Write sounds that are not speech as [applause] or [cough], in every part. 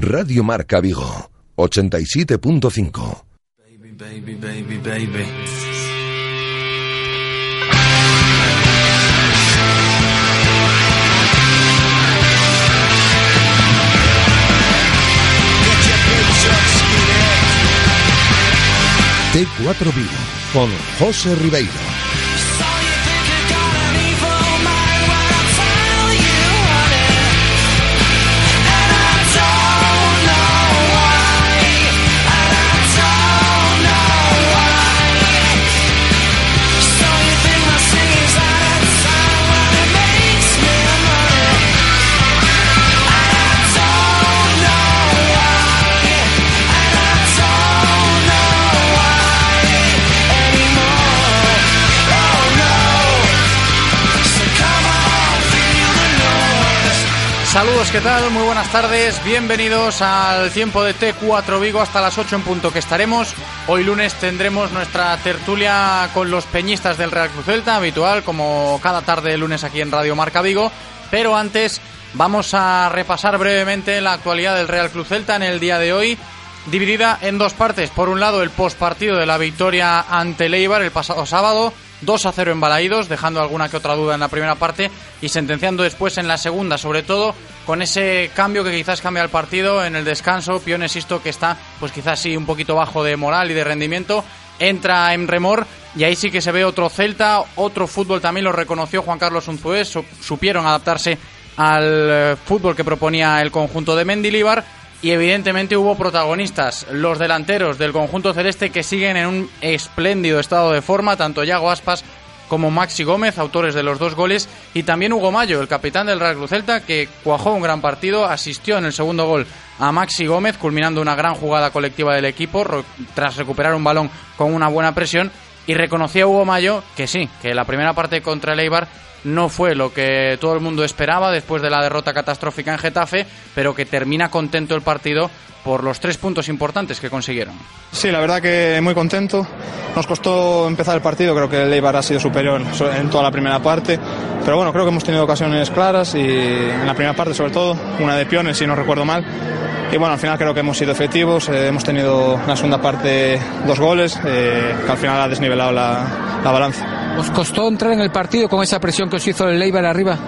Radio Marca Vigo, 87.5. Baby, baby, baby, baby. T4 Vigo, con José Ribeiro. Saludos, ¿qué tal? Muy buenas tardes, bienvenidos al tiempo de T4 Vigo hasta las 8 en punto que estaremos. Hoy lunes tendremos nuestra tertulia con los peñistas del Real Cruz Celta, habitual como cada tarde de lunes aquí en Radio Marca Vigo, pero antes vamos a repasar brevemente la actualidad del Real Cruz Celta en el día de hoy, dividida en dos partes. Por un lado, el postpartido de la victoria ante Leibar el pasado sábado, 2 a 0 en Balaídos, dejando alguna que otra duda en la primera parte y sentenciando después en la segunda, sobre todo con ese cambio que quizás cambia el partido en el descanso. Piones Isto que está, pues quizás sí, un poquito bajo de moral y de rendimiento. Entra en remor y ahí sí que se ve otro Celta, otro fútbol también lo reconoció Juan Carlos Unzué, supieron adaptarse al eh, fútbol que proponía el conjunto de Mendilibar y evidentemente hubo protagonistas, los delanteros del conjunto celeste que siguen en un espléndido estado de forma, tanto Yago Aspas como Maxi Gómez, autores de los dos goles, y también Hugo Mayo, el capitán del Real Cruz Celta, que cuajó un gran partido, asistió en el segundo gol a Maxi Gómez, culminando una gran jugada colectiva del equipo, tras recuperar un balón con una buena presión, y reconocía Hugo Mayo que sí, que la primera parte contra el Eibar no fue lo que todo el mundo esperaba después de la derrota catastrófica en Getafe, pero que termina contento el partido por los tres puntos importantes que consiguieron. Sí, la verdad que muy contento. Nos costó empezar el partido, creo que el Eibar ha sido superior en toda la primera parte, pero bueno, creo que hemos tenido ocasiones claras y en la primera parte sobre todo, una de Piones si no recuerdo mal. Y bueno, al final creo que hemos sido efectivos, eh, hemos tenido en la segunda parte dos goles, eh, que al final ha desnivelado la, la balanza. ¿Os costó entrar en el partido con esa presión que os hizo el Eibar arriba?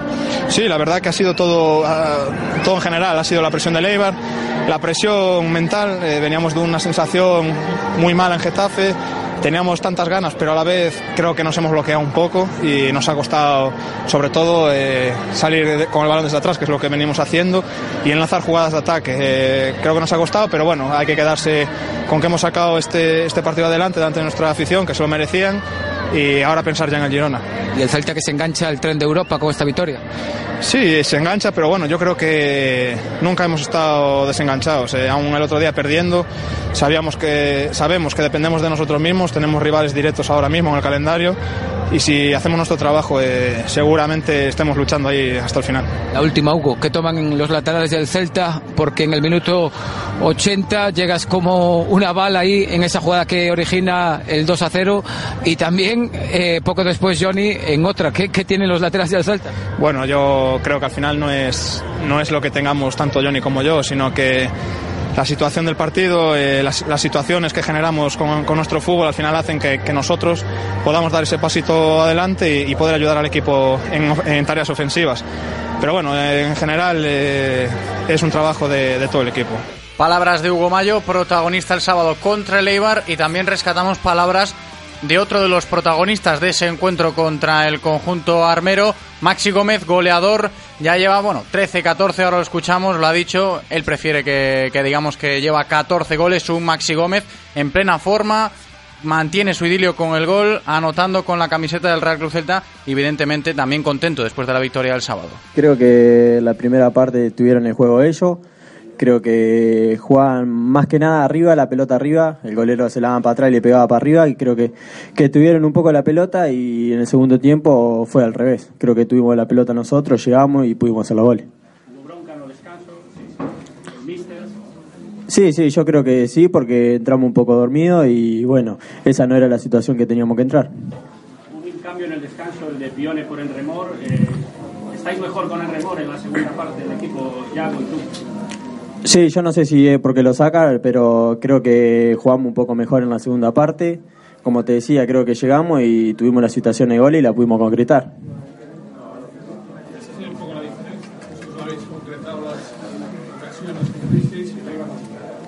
Sí, la verdad que ha sido todo, ah, todo en general, ha sido la presión del Eibar, la presión mental, eh, veníamos de una sensación muy mala en Getafe, teníamos tantas ganas, pero a la vez creo que nos hemos bloqueado un poco y nos ha costado, sobre todo, eh, salir con el balón desde atrás, que es lo que venimos haciendo, y enlazar jugadas de ataque. Eh, creo que nos ha costado, pero bueno, hay que quedarse con que hemos sacado este, este partido adelante delante de nuestra afición, que se lo merecían, y ahora pensar ya en el Girona. ¿Y el Celta que se engancha al tren de Europa con esta victoria? Sí, se engancha, pero bueno, yo creo que nunca hemos estado desenganchados. Eh. Aún el otro día perdiendo, sabíamos que, sabemos que dependemos de nosotros mismos, tenemos rivales directos ahora mismo en el calendario y si hacemos nuestro trabajo eh, seguramente estemos luchando ahí hasta el final. La última, Hugo, ¿qué toman los laterales del Celta? Porque en el minuto 80 llegas como una bala ahí en esa jugada que origina el 2 a 0 y también eh, poco después Johnny en otra. ¿Qué, ¿Qué tienen los laterales del Celta? Bueno, yo creo que al final no es, no es lo que tengamos tanto Johnny como yo, sino que la situación del partido, eh, las, situaciones que generamos con, con, nuestro fútbol al final hacen que, nosotros podamos dar ese pasito adelante y, poder ayudar al equipo en, en, tareas ofensivas. Pero bueno, eh, en general eh, es un trabajo de, de todo el equipo. Palabras de Hugo Mayo, protagonista el sábado contra el Eibar y también rescatamos palabras de otro de los protagonistas de ese encuentro contra el conjunto armero, Maxi Gómez, goleador, ya lleva, bueno, 13, 14, ahora lo escuchamos, lo ha dicho, él prefiere que, que digamos que lleva 14 goles, un Maxi Gómez en plena forma, mantiene su idilio con el gol, anotando con la camiseta del Real Cruz Celta, evidentemente también contento después de la victoria del sábado. Creo que la primera parte tuvieron el juego ellos, Creo que jugaban más que nada arriba, la pelota arriba, el golero se la daba para atrás y le pegaba para arriba y creo que, que tuvieron un poco la pelota y en el segundo tiempo fue al revés. Creo que tuvimos la pelota nosotros, llegamos y pudimos hacer los goles. Sí, sí, yo creo que sí, porque entramos un poco dormidos y bueno, esa no era la situación que teníamos que entrar. Un cambio en el descanso, el de Pione por el remor. Eh, ¿Estáis mejor con el remor en la segunda parte del equipo, Yago y tú? Sí, yo no sé si es porque lo saca, pero creo que jugamos un poco mejor en la segunda parte. Como te decía, creo que llegamos y tuvimos la situación de gol y la pudimos concretar.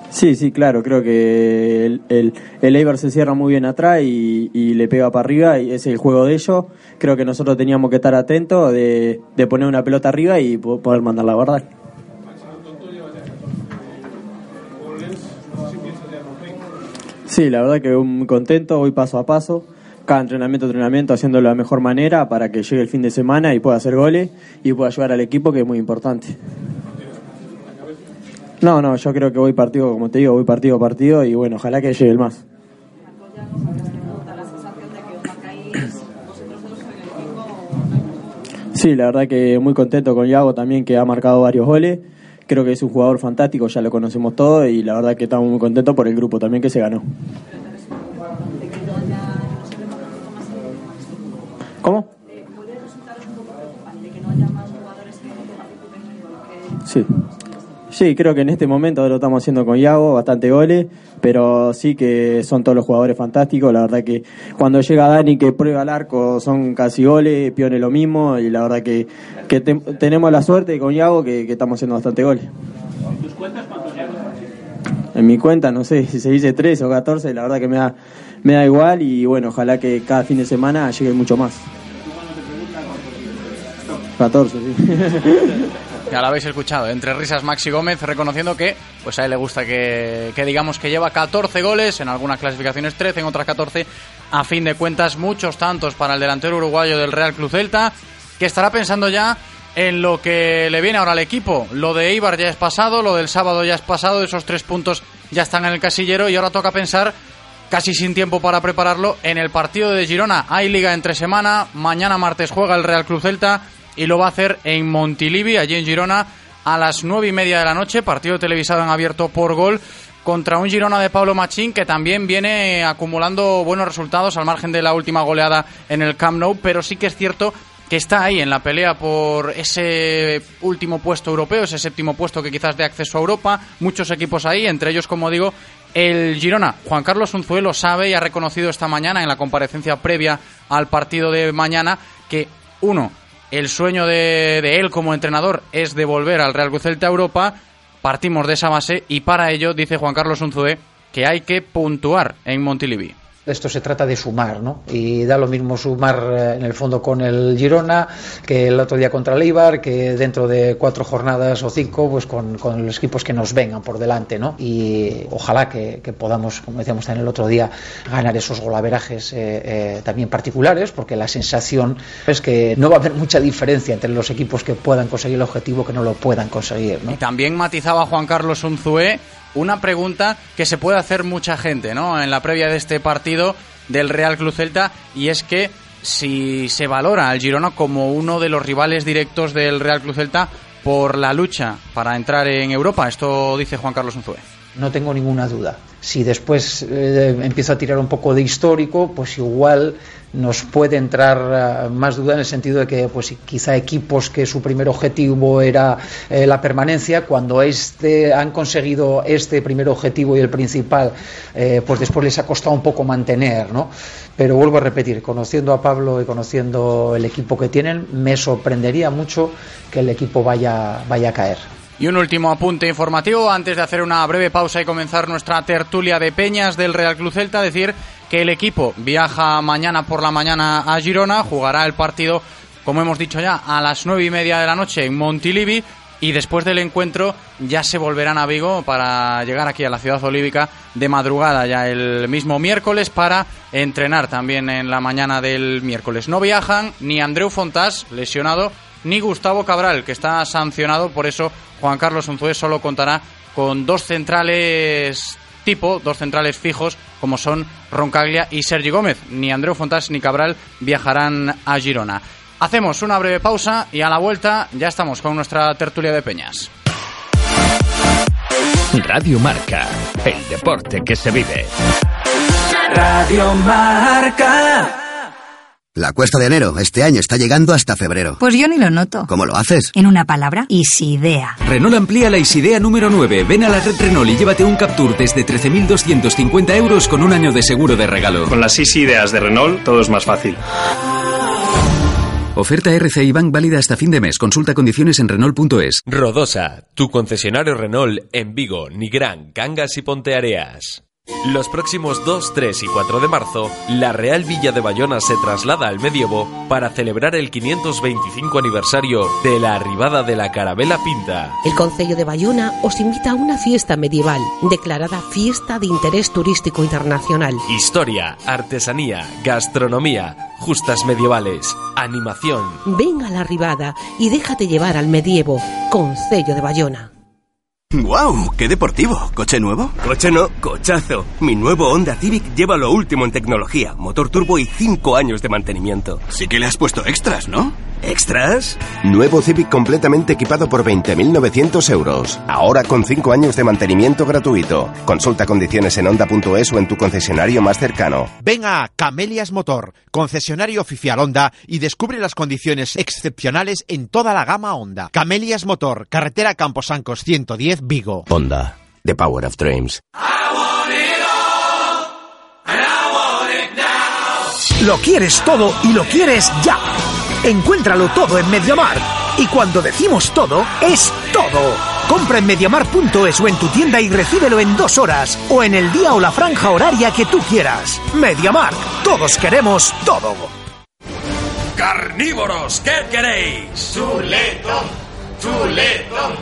Sí, sí, claro, creo que el, el, el Eibar se cierra muy bien atrás y, y, le pega para arriba y es el juego de ellos. Creo que nosotros teníamos que estar atentos de, de poner una pelota arriba y poder mandarla a guardar. Sí, la verdad que muy contento, voy paso a paso, cada entrenamiento, entrenamiento, haciéndolo de la mejor manera para que llegue el fin de semana y pueda hacer goles y pueda ayudar al equipo, que es muy importante. No, no, yo creo que voy partido, como te digo, voy partido a partido y bueno, ojalá que llegue el más. Sí, la verdad que muy contento con Iago también, que ha marcado varios goles. Creo que es un jugador fantástico, ya lo conocemos todos y la verdad que estamos muy contentos por el grupo también que se ganó. ¿Cómo? Sí. Sí, creo que en este momento lo estamos haciendo con Iago, bastante goles, pero sí que son todos los jugadores fantásticos. La verdad que cuando llega Dani que prueba el arco son casi goles, Pione lo mismo, y la verdad que, que te, tenemos la suerte con Iago que, que, estamos haciendo bastante goles. ¿En tus cuentas cuántos llevas? En mi cuenta, no sé si se dice 13 o 14, la verdad que me da, me da igual y bueno, ojalá que cada fin de semana llegue mucho más. 14, sí. Ya lo habéis escuchado, entre risas Maxi Gómez reconociendo que pues a él le gusta que, que, digamos que lleva 14 goles, en algunas clasificaciones 13, en otras 14. A fin de cuentas, muchos tantos para el delantero uruguayo del Real Club Celta, que estará pensando ya en lo que le viene ahora al equipo. Lo de Eibar ya es pasado, lo del sábado ya es pasado, esos tres puntos ya están en el casillero y ahora toca pensar casi sin tiempo para prepararlo en el partido de Girona. Hay liga entre semana, mañana martes juega el Real Club Celta y lo va a hacer en Montilivi, allí en Girona, a las nueve y media de la noche, partido televisado en abierto por gol contra un Girona de Pablo Machín que también viene acumulando buenos resultados al margen de la última goleada en el Camp Nou, pero sí que es cierto que está ahí en la pelea por ese último puesto europeo, ese séptimo puesto que quizás dé acceso a Europa, muchos equipos ahí, entre ellos, como digo, el Girona. Juan Carlos Unzuelo sabe y ha reconocido esta mañana en la comparecencia previa al partido de mañana que, uno, el sueño de, él como entrenador es devolver al Real Cruz a Europa. Partimos de esa base y para ello, dice Juan Carlos Unzué, que hay que puntuar en Montilivi esto se trata de sumar, ¿no? Y da lo mismo sumar eh, en el fondo con el Girona que el otro día contra el Eibar, que dentro de cuatro jornadas o cinco, pues con, con los equipos que nos vengan por delante, ¿no? Y ojalá que, podamos, como decíamos también el otro día, ganar esos golaverajes eh, eh, también particulares, porque la sensación es que no va a haber mucha diferencia entre los equipos que puedan conseguir el objetivo que no lo puedan conseguir, ¿no? Y también matizaba Juan Carlos Unzué una pregunta que se puede hacer mucha gente, ¿no? En la previa de este partido del Real Club Celta y es que si se valora al Girona como uno de los rivales directos del Real Club Celta por la lucha para entrar en Europa, esto dice Juan Carlos Unzué. No tengo ninguna duda. Si después eh, empiezo a tirar un poco de histórico, pues igual nos puede entrar uh, más duda en el sentido de que pues quizá equipos que su primer objetivo era eh, la permanencia cuando este han conseguido este primer objetivo y el principal eh, pues después les ha costado un poco mantener no pero vuelvo a repetir conociendo a Pablo y conociendo el equipo que tienen me sorprendería mucho que el equipo vaya vaya a caer y un último apunte informativo antes de hacer una breve pausa y comenzar nuestra tertulia de peñas del Real Club Celta. Decir que el equipo viaja mañana por la mañana a Girona, jugará el partido, como hemos dicho ya, a las nueve y media de la noche en Montilivi. Y después del encuentro ya se volverán a Vigo para llegar aquí a la ciudad olívica de madrugada ya el mismo miércoles para entrenar también en la mañana del miércoles. No viajan ni Andreu Fontás, lesionado, ni Gustavo Cabral, que está sancionado, por eso Juan Carlos Unzué solo contará con dos centrales tipo, dos centrales fijos, como son Roncaglia y Sergi Gómez. Ni Andreu Fontás ni Cabral viajarán a Girona. Hacemos una breve pausa y a la vuelta ya estamos con nuestra tertulia de peñas. Radio Marca, el deporte que se vive. Radio Marca. La cuesta de enero este año está llegando hasta febrero. Pues yo ni lo noto. ¿Cómo lo haces? En una palabra, Isidea. Renault amplía la Isidea número 9. Ven a la red Renault y llévate un Captur desde 13.250 euros con un año de seguro de regalo. Con las Isideas de Renault todo es más fácil. Oferta RCI Bank válida hasta fin de mes. Consulta condiciones en Renault.es. Rodosa, tu concesionario Renault en Vigo, Nigrán, Cangas y Ponteareas. Los próximos 2, 3 y 4 de marzo, la Real Villa de Bayona se traslada al medievo para celebrar el 525 aniversario de la arribada de la Carabela Pinta. El Concello de Bayona os invita a una fiesta medieval, declarada Fiesta de Interés Turístico Internacional. Historia, artesanía, gastronomía, justas medievales, animación. Ven a la arribada y déjate llevar al medievo, Concello de Bayona. ¡Wow! ¡Qué deportivo! ¿Coche nuevo? Coche no, cochazo. Mi nuevo Honda Civic lleva lo último en tecnología, motor turbo y 5 años de mantenimiento. Sí que le has puesto extras, ¿no? ¿Extras? Nuevo Civic completamente equipado por 20.900 euros. Ahora con 5 años de mantenimiento gratuito. Consulta condiciones en Honda.es o en tu concesionario más cercano. Ven a Camelias Motor, concesionario oficial Honda, y descubre las condiciones excepcionales en toda la gama Honda. Camelias Motor, carretera Camposancos 110, Vigo. Honda, the power of dreams. Lo quieres todo y lo quieres ya. Encuéntralo todo en Mediamar. Y cuando decimos todo, es todo. Compra en mediamar.es o en tu tienda y recíbelo en dos horas o en el día o la franja horaria que tú quieras. Mediamar. Todos queremos todo. Carnívoros, ¿qué queréis? Chuletón, chuletón,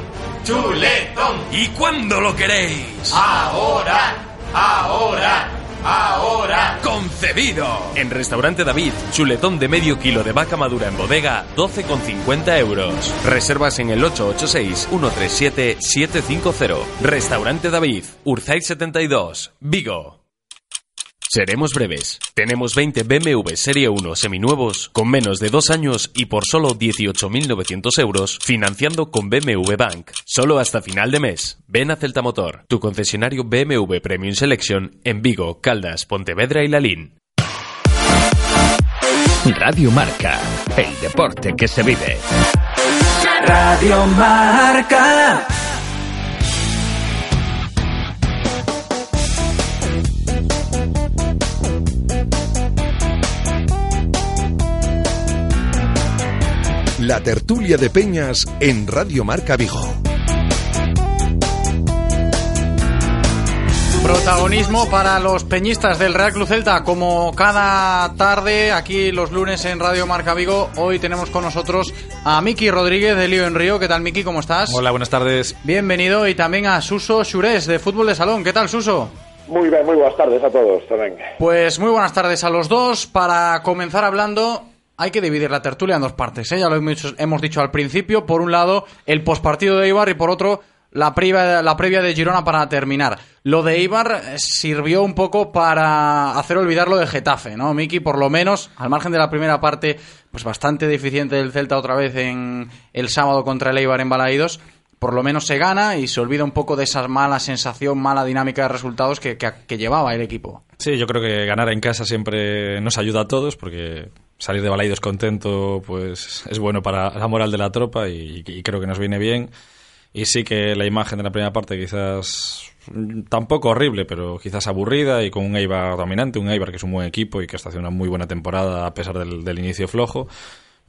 chuletón. ¿Y cuándo lo queréis? Ahora, ahora. Ahora. Concebido. En Restaurante David, chuletón de medio kilo de vaca madura en bodega, 12,50 euros. Reservas en el 886-137-750. Restaurante David, Urzay 72, Vigo. Seremos breves. Tenemos 20 BMW Serie 1 seminuevos con menos de dos años y por solo 18.900 euros financiando con BMW Bank. Solo hasta final de mes. Ven a Celta Motor, tu concesionario BMW Premium Selection en Vigo, Caldas, Pontevedra y Lalín. Radio Marca, el deporte que se vive. Radio Marca. La tertulia de Peñas en Radio Marca Vigo. Protagonismo para los peñistas del Real Club Celta, como cada tarde aquí los lunes en Radio Marca Vigo. Hoy tenemos con nosotros a Miki Rodríguez de Lío en Río. ¿Qué tal, Miki? ¿Cómo estás? Hola, buenas tardes. Bienvenido y también a Suso Xurés de Fútbol de Salón. ¿Qué tal, Suso? Muy bien, muy buenas tardes a todos también. Pues muy buenas tardes a los dos. Para comenzar hablando, hay que dividir la tertulia en dos partes. ¿eh? Ya lo hemos dicho, al principio. Por un lado, el pospartido de Ibar y por otro, la previa, la previa de Girona para terminar. Lo de Ibar sirvió un poco para hacer olvidar lo de Getafe, ¿no, Miki? Por lo menos, al margen de la primera parte, pues bastante deficiente del Celta otra vez en el sábado contra el Eibar en Balaídos. Por lo menos se gana y se olvida un poco de esa mala sensación, mala dinámica de resultados que, que llevaba el equipo. Sí, yo creo que ganar en casa siempre nos ayuda a todos porque salir de Balaidos contento pues es bueno para la moral de la tropa y, y, creo que nos viene bien. Y sí que la imagen de la primera parte quizás tampoco horrible, pero quizás aburrida y con un Eibar dominante, un Eibar que es un buen equipo y que está haciendo una muy buena temporada a pesar del, del inicio flojo.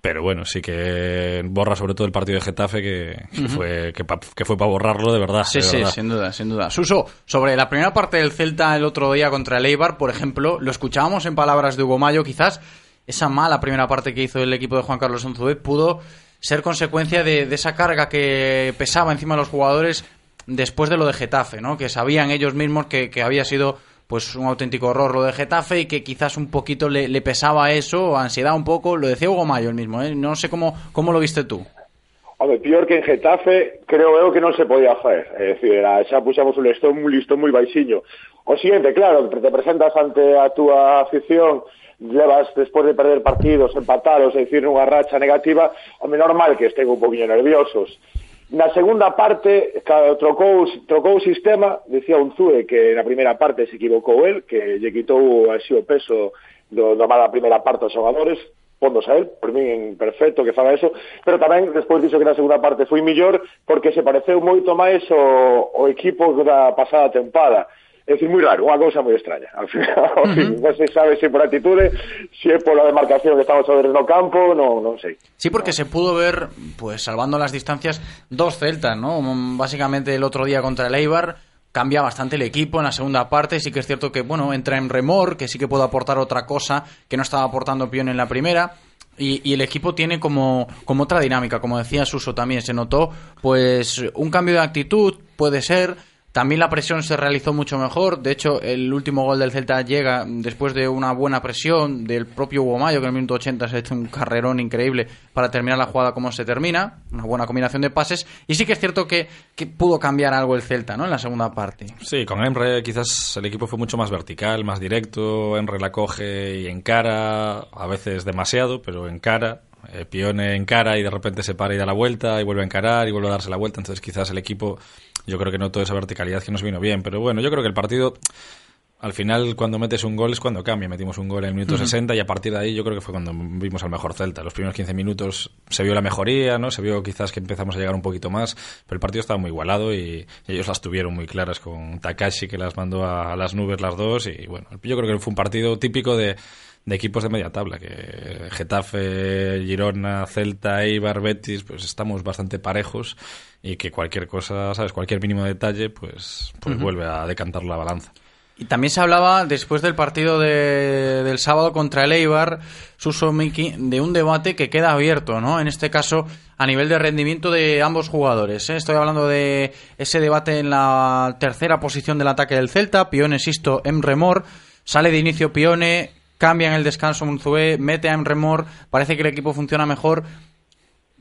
Pero bueno, sí que borra sobre todo el partido de Getafe, que, que uh -huh. fue que, pa, que fue para borrarlo de verdad. Sí, de sí, verdad. sin duda, sin duda. Suso, sobre la primera parte del Celta el otro día contra el Eibar, por ejemplo, lo escuchábamos en palabras de Hugo Mayo, quizás esa mala primera parte que hizo el equipo de Juan Carlos Onzubet pudo ser consecuencia de, esa carga que pesaba encima de los jugadores después de lo de Getafe, ¿no? Que sabían ellos mismos que, había sido pues un auténtico horror lo de Getafe y que quizás un poquito le, pesaba eso, ansiedad un poco, lo decía Hugo Mayo el mismo, ¿eh? No sé cómo, cómo lo viste tú. Home, pior que en Getafe, creo eu que non se podía facer. É dicir, era, xa puxamos un listón, un listón moi baixiño. O siguiente, claro, te presentas ante a túa afición, levas despois de perder partidos, empatados, é dicir nunha racha negativa, é normal que estén un poquinho nerviosos. Na segunda parte, claro, trocou, trocou o sistema, decía un Zue que na primeira parte se equivocou el, que lle quitou así o peso do, do mala primeira parte aos xogadores, pondos a él, por min perfecto que faga eso, pero tamén despois dixo que na segunda parte foi millor porque se pareceu moito máis o, o equipo da pasada tempada É dicir, moi raro, unha cousa moi extraña. Al final, [laughs] uh -huh. non se sabe se por atitude, se é pola demarcación que estamos ver no campo, non, non sei. Sí, porque se pudo ver, pues salvando las distancias, dos celtas, ¿no? Básicamente el otro día contra el Eibar, cambia bastante el equipo en la segunda parte. Sí que es cierto que, bueno, entra en remor, que sí que puede aportar otra cosa que no estaba aportando Pion en la primera. Y, y, el equipo tiene como, como otra dinámica, como decía Suso también, se notó pues un cambio de actitud, puede ser, también la presión se realizó mucho mejor. De hecho, el último gol del Celta llega después de una buena presión del propio Hugo Mayo, que en el minuto 80 se ha hecho un carrerón increíble para terminar la jugada como se termina. Una buena combinación de pases. Y sí que es cierto que, que pudo cambiar algo el Celta ¿no? en la segunda parte. Sí, con Emre quizás el equipo fue mucho más vertical, más directo. Emre la coge y encara, a veces demasiado, pero encara. Eh, Pione encara y de repente se para y da la vuelta y vuelve a encarar y vuelve a darse la vuelta. Entonces quizás el equipo yo creo que no toda esa verticalidad que nos vino bien. Pero bueno, yo creo que el partido, al final, cuando metes un gol es cuando cambia. Metimos un gol en el minuto 60 y a partir de ahí yo creo que fue cuando vimos al mejor Celta. Los primeros 15 minutos se vio la mejoría, ¿no? Se vio quizás que empezamos a llegar un poquito más, pero el partido estaba muy igualado y, ellos las tuvieron muy claras con Takashi que las mandó a, a las nubes las dos y bueno, yo creo que fue un partido típico de de equipos de media tabla, que Getafe, Girona, Celta, Eibar, Betis, pues estamos bastante parejos y que cualquier cosa, ¿sabes? Cualquier mínimo detalle, pues, pues uh -huh. vuelve a decantar la balanza. Y también se hablaba, después del partido de, del sábado contra el Eibar, Suso Miki, de un debate que queda abierto, ¿no? En este caso, a nivel de rendimiento de ambos jugadores. ¿eh? Estoy hablando de ese debate en la tercera posición del ataque del Celta, Pione Sisto, Emremor. Sale de inicio Pione, cambia en el descanso Munzué, mete a Emremor, parece que el equipo funciona mejor.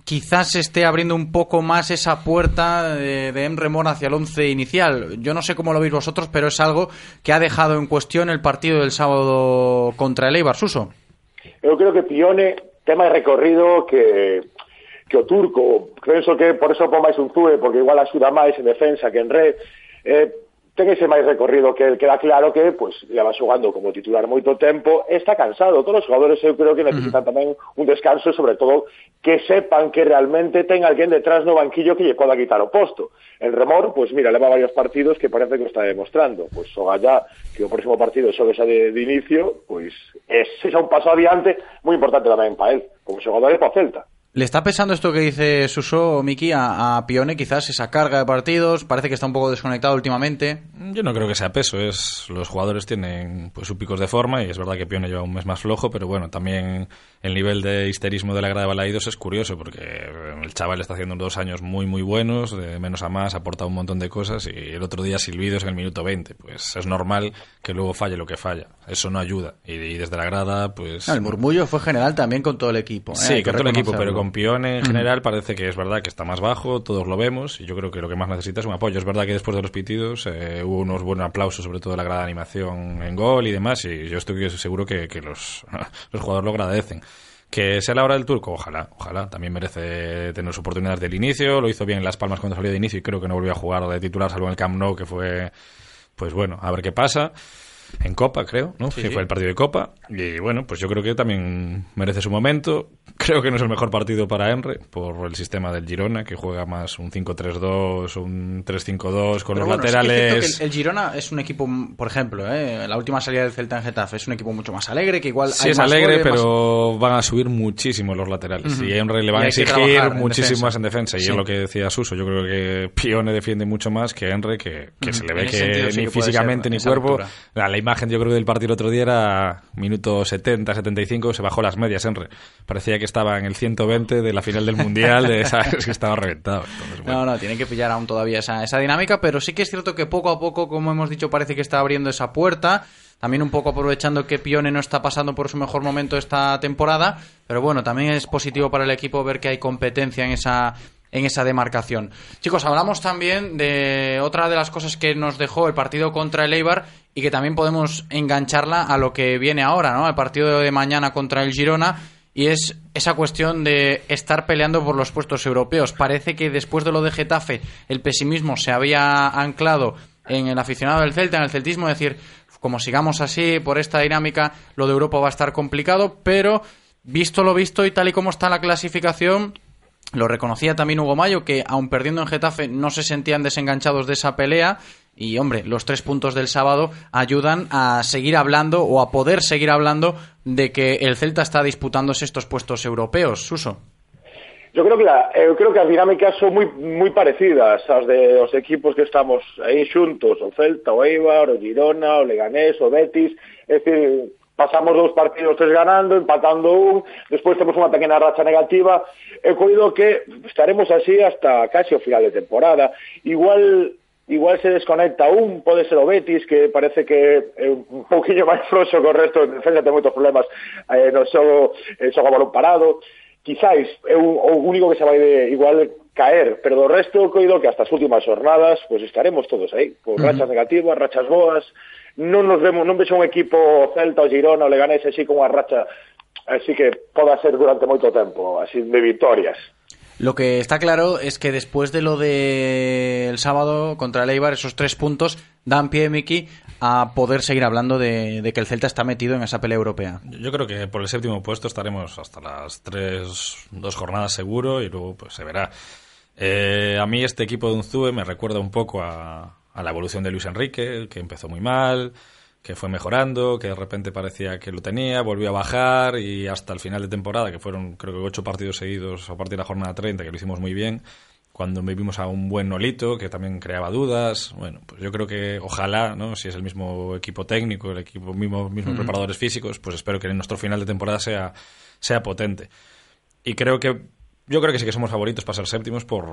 Quizás se esté abriendo un poco más esa puerta de, de Emremor hacia el once inicial. Yo no sé cómo lo veis vosotros, pero es algo que ha dejado en cuestión el partido del sábado contra el Eibar, Suso. Eu creo que Pione, tema de recorrido que que o turco, penso que por eso pon máis un porque igual axuda máis en defensa que en red, eh, ten ese máis recorrido que queda claro que pues leva xogando como titular moito tempo, está cansado, todos os jugadores eu creo que necesitan uh -huh. tamén un descanso, sobre todo que sepan que realmente ten alguén detrás no banquillo que lle poda quitar o posto. El Remor, pues mira, leva varios partidos que parece que o está demostrando, pues xoga ya que o próximo partido xogue xa de, de inicio, pois pues, ese xa un paso adiante moi importante tamén para él, como xogador e para Celta. ¿Le está pesando esto que dice Suso Miki a, Pione, quizás esa carga de partidos? Parece que está un poco desconectado últimamente. Yo no creo que sea peso, es los jugadores tienen pues sus picos de forma y es verdad que Pione lleva un mes más flojo, pero bueno, también el nivel de histerismo de la grada de Balaidos es curioso porque el chaval está haciendo dos años muy muy buenos, de menos a más, ha aportado un montón de cosas y el otro día silbidos en el minuto 20, pues es normal que luego falle lo que falla, eso no ayuda y, y desde la grada pues... No, el murmullo fue general también con todo el equipo. ¿eh? Sí, con todo el equipo, pero con Pione en general parece que es verdad que está más bajo, todos lo vemos y yo creo que lo que más necesita es un apoyo. Es verdad que después de los pitidos eh, hubo unos buenos aplausos, sobre todo de la grada de animación en gol y demás, y yo estoy seguro que, que los, [laughs] los jugadores lo agradecen. Que sea la hora del turco, ojalá, ojalá. También merece tener su oportunidad del inicio. Lo hizo bien en Las Palmas cuando salió de inicio y creo que no volvió a jugar de titular, salvo en el Camp Nou, que fue, pues bueno, a ver qué pasa en Copa, creo, ¿no? Sí, fue el partido de Copa. Y bueno, pues yo creo que también merece su momento. [laughs] Creo que no es el mejor partido para Enre por el sistema del Girona, que juega más un 5-3-2 o un 3-5-2 con Pero los bueno, es laterales. que el, Girona es un equipo, por ejemplo, ¿eh? la última salida del Celta en Getafe es un equipo mucho más alegre, que igual Sí, hay es más alegre, goles, más- pero van a subir muchísimo los laterales. Ujú. Y a Enre le Y van a exigir en muchísimo defensa. más en defensa. Y Sí. es lo que decía Suso. Yo creo que [laughs] Pione defiende mucho más que Enre, que, que se le ve En que sentido ni físicamente ser ni cuerpo. altura. La, imagen, yo creo, del partido el otro día era minuto 70, 75, se bajó las medias Enre. Parecía que estaba en el 120 de la final del Mundial, de, ¿sabes? que estaba reventado. Entonces, bueno. No, no, tienen que pillar aún todavía esa, esa dinámica, pero sí que es cierto que poco a poco, como hemos dicho, parece que está abriendo esa puerta. También un poco aprovechando que Pione no está pasando por su mejor momento esta temporada. Pero bueno, también es positivo para el equipo ver que hay competencia en esa, en esa demarcación. Chicos, hablamos también de otra de las cosas que nos dejó el partido contra el Eibar y que también podemos engancharla a lo que viene ahora, ¿no? Al partido de mañana contra el Girona y es esa cuestión de estar peleando por los puestos europeos. Parece que después de lo de Getafe el pesimismo se había anclado en el aficionado del Celta, en el celtismo, es decir, como sigamos así por esta dinámica, lo de Europa va a estar complicado, pero visto lo visto y tal y como está la clasificación, lo reconocía también Hugo Mayo, que aun perdiendo en Getafe no se sentían desenganchados de esa pelea. Y hombre, los tres puntos del sábado ayudan a seguir hablando o a poder seguir hablando de que el Celta está disputándose estos puestos europeos. Suso. Yo creo que la, eu creo que as dinámicas son moi moi parecidas ás de os equipos que estamos aí xuntos, o Celta, o Eibar, o Girona, o Leganés, o Betis, é dicir, pasamos dous partidos tres ganando, empatando un, despois temos unha pequena racha negativa, e coido que estaremos así hasta casi o final de temporada. Igual igual se desconecta un, pode ser o Betis, que parece que é un poquinho máis froxo que o resto, en defensa ten moitos problemas eh, no xogo, eh, xogo balón parado, quizáis é un, o único que se vai de, igual caer, pero do resto coido que hasta as últimas jornadas pues pois estaremos todos aí, con uh -huh. rachas negativas, rachas boas, non nos vemos, non vexo un equipo Celta ou Girona ou Leganés así con unha racha así que poda ser durante moito tempo, así de victorias. Lo que está claro es que después de lo del de sábado contra el Eibar, esos tres puntos dan pie, Miki, a poder seguir hablando de, de, que el Celta está metido en esa pelea europea. Yo creo que por el séptimo puesto estaremos hasta las tres, dos jornadas seguro y luego pues se verá. Eh, a mí este equipo de Unzue me recuerda un poco a, a la evolución de Luis Enrique, que empezó muy mal, que fue mejorando, que de repente parecía que lo tenía, volvió a bajar y hasta el final de temporada, que fueron creo que ocho partidos seguidos a partir de la jornada 30, que lo hicimos muy bien, cuando vivimos a un buen Nolito, que también creaba dudas. Bueno, pues yo creo que ojalá, ¿no? si es el mismo equipo técnico, el equipo mismo, mismos mm. preparadores físicos, pues espero que en nuestro final de temporada sea, sea potente. Y creo que yo creo que sí que somos favoritos para ser séptimos por,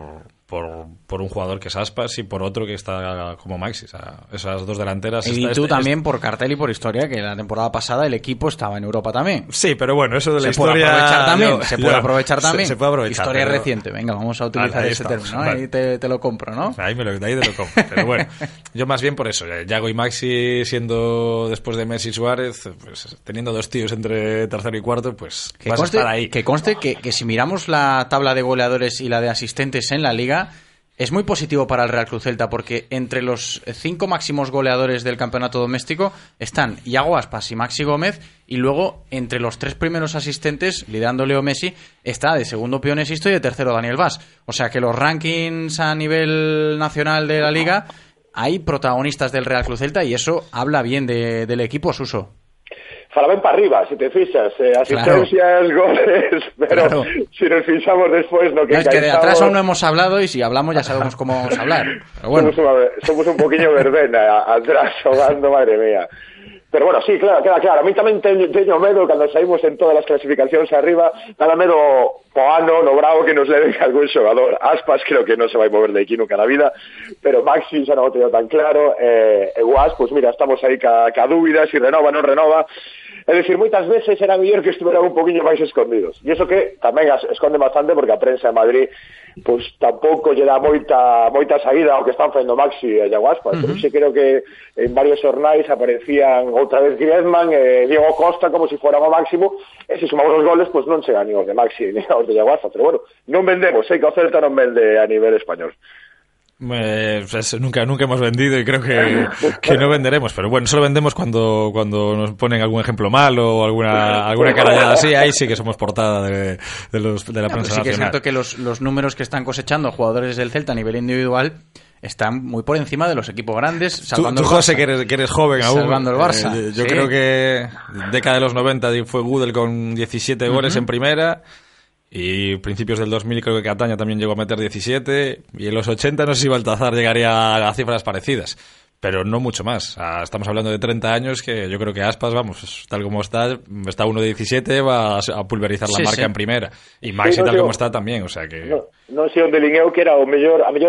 por, por, un jugador que es Aspas y por otro que está como Maxi. O sea, esas dos delanteras. Y está, tú este, también por cartel y por historia, que la temporada pasada el equipo estaba en Europa también. Sí, pero bueno, eso de la se historia. Puede aprovechar también, no, se puede no, aprovechar también. Se, se puede aprovechar. Historia pero... reciente, venga, vamos a utilizar ese estamos, término. Vale. Ahí te, te, lo compro, ¿no? Ahí, me lo, ahí te lo compro. Pero [laughs] bueno, yo más bien por eso. Yago y Maxi, siendo después de Messi Suárez, pues teniendo dos tíos entre tercero y cuarto, pues que vas conste, a estar ahí. Que conste que, que si miramos la tabla de goleadores y la de asistentes en la liga es muy positivo para el Real Cruz Celta porque entre los cinco máximos goleadores del campeonato doméstico están Iago Aspas y Maxi Gómez y luego entre los tres primeros asistentes, liderando Leo Messi, está de segundo Pionesisto y de tercero Daniel Vaz. O sea que los rankings a nivel nacional de la liga hay protagonistas del Real Cruz Celta y eso habla bien de, del equipo Suso fala ben para arriba, se te fixas, eh, asistencias, claro. goles, [laughs] pero claro. si nos fixamos despois no que no, es que de atrás aún no hemos hablado y si hablamos ya sabemos cómo vamos a hablar. Pero bueno. somos, una, somos un poquillo verbena [laughs] atrás jugando, madre mía. Pero bueno, sí, claro, queda claro. A mí tamén teño, teño medo cando saímos en todas as clasificacións arriba, nada medo co ano, no bravo que nos leve algún xogador. Aspas creo que non se vai mover de aquí nunca na vida, pero Maxi xa non o teño tan claro. Eh, e Guas, pois pues mira, estamos aí ca, ca dúbida, si renova, non renova. É dicir, moitas veces era mellor que estuveran un poquinho máis escondidos. E iso que tamén as bastante porque a prensa de Madrid pois tampouco lle dá moita moita saída ao que están facendo Maxi e Yaguaspa, Uh -huh. Pero xe creo que en varios xornais aparecían outra vez Griezmann e Diego Costa como se si fora o máximo e se sumamos os goles pois non chegan ni os de Maxi ni os de Yaguaspa, Pero bueno, non vendemos, sei que o Celta non vende a nivel español. Eh, pues nunca, nunca hemos vendido y creo que, que, no venderemos, pero bueno, solo vendemos cuando, cuando nos ponen algún ejemplo malo o alguna, alguna carallada así, ahí sí que somos portada de, de, los, de la prensa sí nacional. que es cierto que los, los números que están cosechando jugadores del Celta a nivel individual están muy por encima de los equipos grandes. Salvando tú, tú José, que eres, que eres joven aún. Salvando el Barça. Eh, yo sí. creo que década de los 90 fue Gudel con 17 goles uh -huh. en primera. Y principios del 2000 creo que Cataña también llegó a meter 17. Y en los 80 no sé si Baltazar llegaría a cifras parecidas. Pero no mucho más. Sea, estamos hablando de 30 años que yo creo que Aspas, vamos, tal como está, está uno de 17, va a pulverizar la Sí, marca sí. en primera. Y Maxi, Sí, no, tal como está, también. O sea que. No. non sei onde lin eu que era o mellor a mellor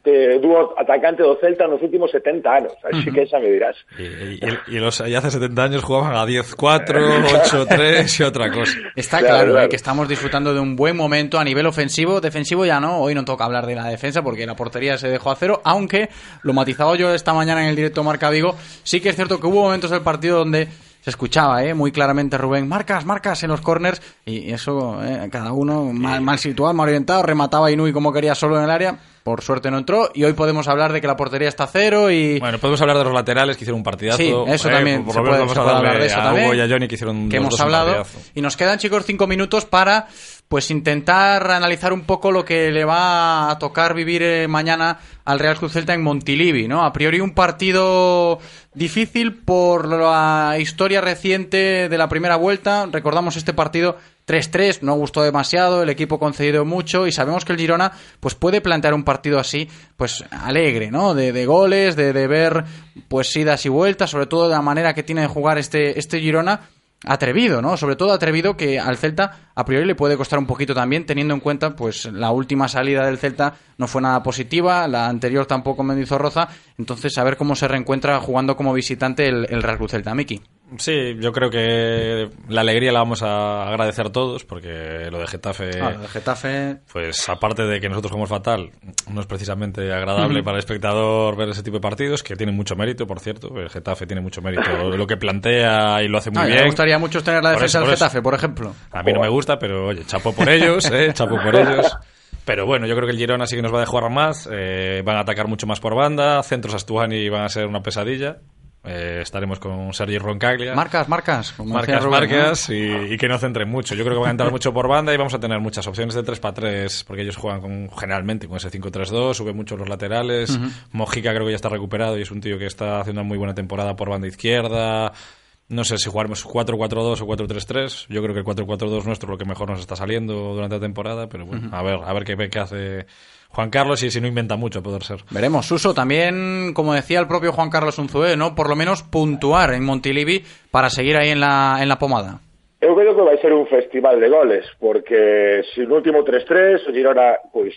de dúo atacante do Celta nos últimos 70 anos, así uh -huh. que xa me dirás. Y, y, y, los y hace 70 años jugaban a 10-4, 8-3 [laughs] y otra cosa. Está claro, claro, claro. Eh, que estamos disfrutando de un buen momento a nivel ofensivo, defensivo ya no, hoy no toca hablar de la defensa porque la portería se dejó a cero, aunque lo matizaba yo esta mañana en el directo Marca Vigo, sí que es cierto que hubo momentos del partido donde se escuchaba ¿eh? muy claramente Rubén, marcas, marcas en los corners y eso, ¿eh? cada uno mal, mal, situado, mal orientado, remataba Inui como quería solo en el área, por suerte no entró y hoy podemos hablar de que la portería está a cero y... Bueno, podemos hablar de los laterales que hicieron un partidazo. Sí, eso eh, también, por se, puede, se puede hablar de eso a también. Hugo y a Johnny que hicieron que hemos hablado y nos quedan chicos cinco minutos para pues intentar analizar un poco lo que le va a tocar vivir eh, mañana al Real Cruz Celta en Montilivi, ¿no? A priori un partido difícil por la historia reciente de la primera vuelta. Recordamos este partido 3-3, no gustó demasiado, el equipo concedido mucho y sabemos que el Girona pues puede plantear un partido así, pues alegre, ¿no? De, goles, de, de, ver pues idas y vueltas, sobre todo de la manera que tiene de jugar este, este Girona atrevido, ¿no? Sobre todo atrevido que al Celta a priori le puede costar un poquito también, teniendo en cuenta, pues la última salida del Celta no fue nada positiva, la anterior tampoco me hizo roza, entonces a ver cómo se reencuentra jugando como visitante el, el Real Cruz Celta, Miki. Sí, yo creo que la alegría la vamos a agradecer todos porque lo de Getafe, ah, lo de Getafe, pues aparte de que nosotros jugamos fatal, no es precisamente agradable uh -huh. para el espectador ver ese tipo de partidos que tienen mucho mérito, por cierto. El Getafe tiene mucho mérito lo que plantea y lo hace muy ah, bien. Me gustaría mucho tener la defensa del Getafe, por ejemplo. A mí no me gusta, pero oye, chapo por ellos, eh, chapo por ellos. Pero bueno, yo creo que el Girona sí que nos va a jugar más, eh, van a atacar mucho más por banda, centros Astuani van a ser una pesadilla. Eh, estaremos con Sergi Roncaglia. Marcas, marcas. marcas, Rubén, marcas ¿no? y, y, que no centren mucho. Yo creo que van a entrar mucho por banda y vamos a tener muchas opciones de 3 para 3 porque ellos juegan con, generalmente con ese 5-3-2, suben mucho los laterales. Uh -huh. Mojica creo que ya está recuperado y es un tío que está haciendo una muy buena temporada por banda izquierda. No sé si jugaremos 4-4-2 o 4-3-3. Yo creo que el 4-4-2 nuestro es lo que mejor nos está saliendo durante la temporada, pero bueno, uh -huh. a ver, a ver qué, qué hace Juan Carlos y si no inventa mucho, a poder ser. Veremos, Suso, también, como decía el propio Juan Carlos Unzué, ¿no? Por lo menos puntuar en Montilivi para seguir ahí en la, en la pomada. Eu creo que vai ser un festival de goles, porque se no último 3-3 o Girona, pois,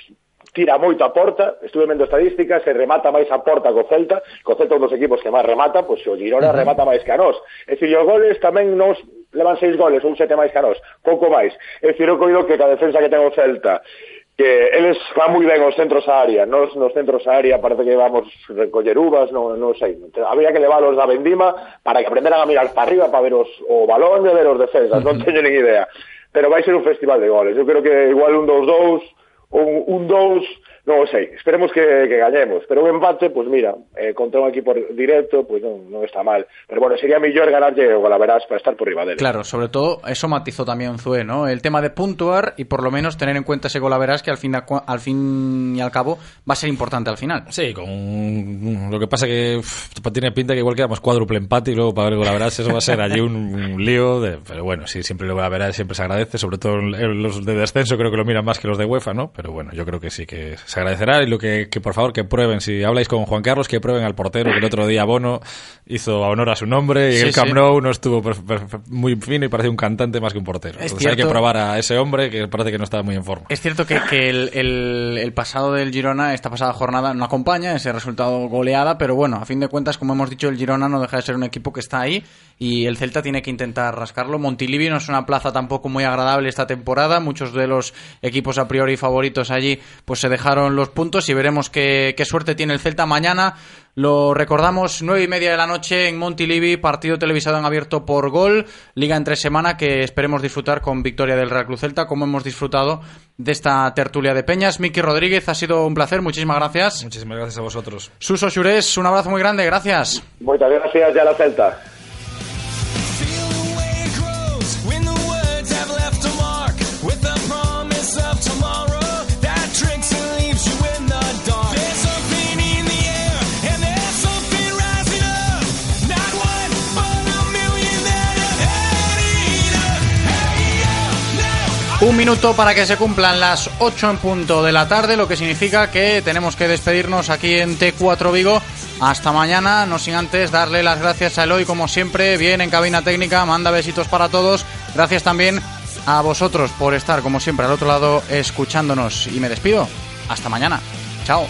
tira moito a porta, estuve vendo estadísticas, se remata máis a porta co Celta, co Celta un dos equipos que máis remata, pois o Girona uh -huh. remata máis que a nós. É dicir, os goles tamén nos levan seis goles ou sete máis que a nós, pouco máis. É dicir, eu coido que a defensa que ten o Celta que eles van moi ben os centros a área, nos nos centros a área parece que vamos recoller uvas, non, non sei, entón, habría que leválos da vendima para que aprenderan a mirar para arriba para ver os, o balón e ver os defensas, non teño nin idea, pero vai ser un festival de goles, eu creo que igual un dos dous, un, un dous non o sei, esperemos que, que gañemos, pero un empate, pois pues mira, eh, contra un equipo directo, pois pues non, non está mal, pero bueno, sería mellor ganarlle o Galaverás para estar por riba dele. Claro, sobre todo, eso matizó tamén Zue, ¿no? El tema de puntuar y por lo menos tener en cuenta ese Golaverás que al fin, al fin y al cabo va a ser importante al final. Sí, con lo que pasa que uf, tiene pinta que igual quedamos cuádruple empate y luego para ver Golaverás eso va a ser allí un, un lío, de, pero bueno, sí, siempre el Golaverás siempre se agradece, sobre todo los de descenso creo que lo miran más que los de UEFA, ¿no? Pero bueno, yo creo que sí que se agradecerá y lo que, que, por favor que prueben, si habláis con Juan Carlos, que prueben al portero, que el otro día Bono hizo honor a su nombre y sí, el Camp Nou sí. no estuvo muy fino y parecía un cantante más que un portero. Es Entonces hay que probar a ese hombre que parece que no está muy en forma. Es cierto que, que el, el, el, pasado del Girona, esta pasada jornada, no acompaña ese resultado goleada, pero bueno, a fin de cuentas, como hemos dicho, el Girona no deja de ser un equipo que está ahí y el Celta tiene que intentar rascarlo. Montilivi no es una plaza tampoco muy agradable esta temporada, muchos de los equipos a priori favoritos allí pues se dejaron los puntos y veremos qué, qué, suerte tiene el Celta mañana. Lo recordamos, nueve y media de la noche en Montilivi, partido televisado en abierto por gol, liga entre semana que esperemos disfrutar con victoria del Real Cruz Celta, como hemos disfrutado de esta tertulia de Peñas. Miki Rodríguez, ha sido un placer, muchísimas gracias. Muchísimas gracias a vosotros. Suso Xurés, un abrazo muy grande, gracias. Muchas gracias ya la Celta. Un minuto para que se cumplan las 8 en punto de la tarde, lo que significa que tenemos que despedirnos aquí en T4 Vigo. Hasta mañana, no sin antes darle las gracias a Eloy, como siempre, bien en cabina técnica, manda besitos para todos. Gracias también a vosotros por estar, como siempre, al otro lado escuchándonos. Y me despido. Hasta mañana. Chao.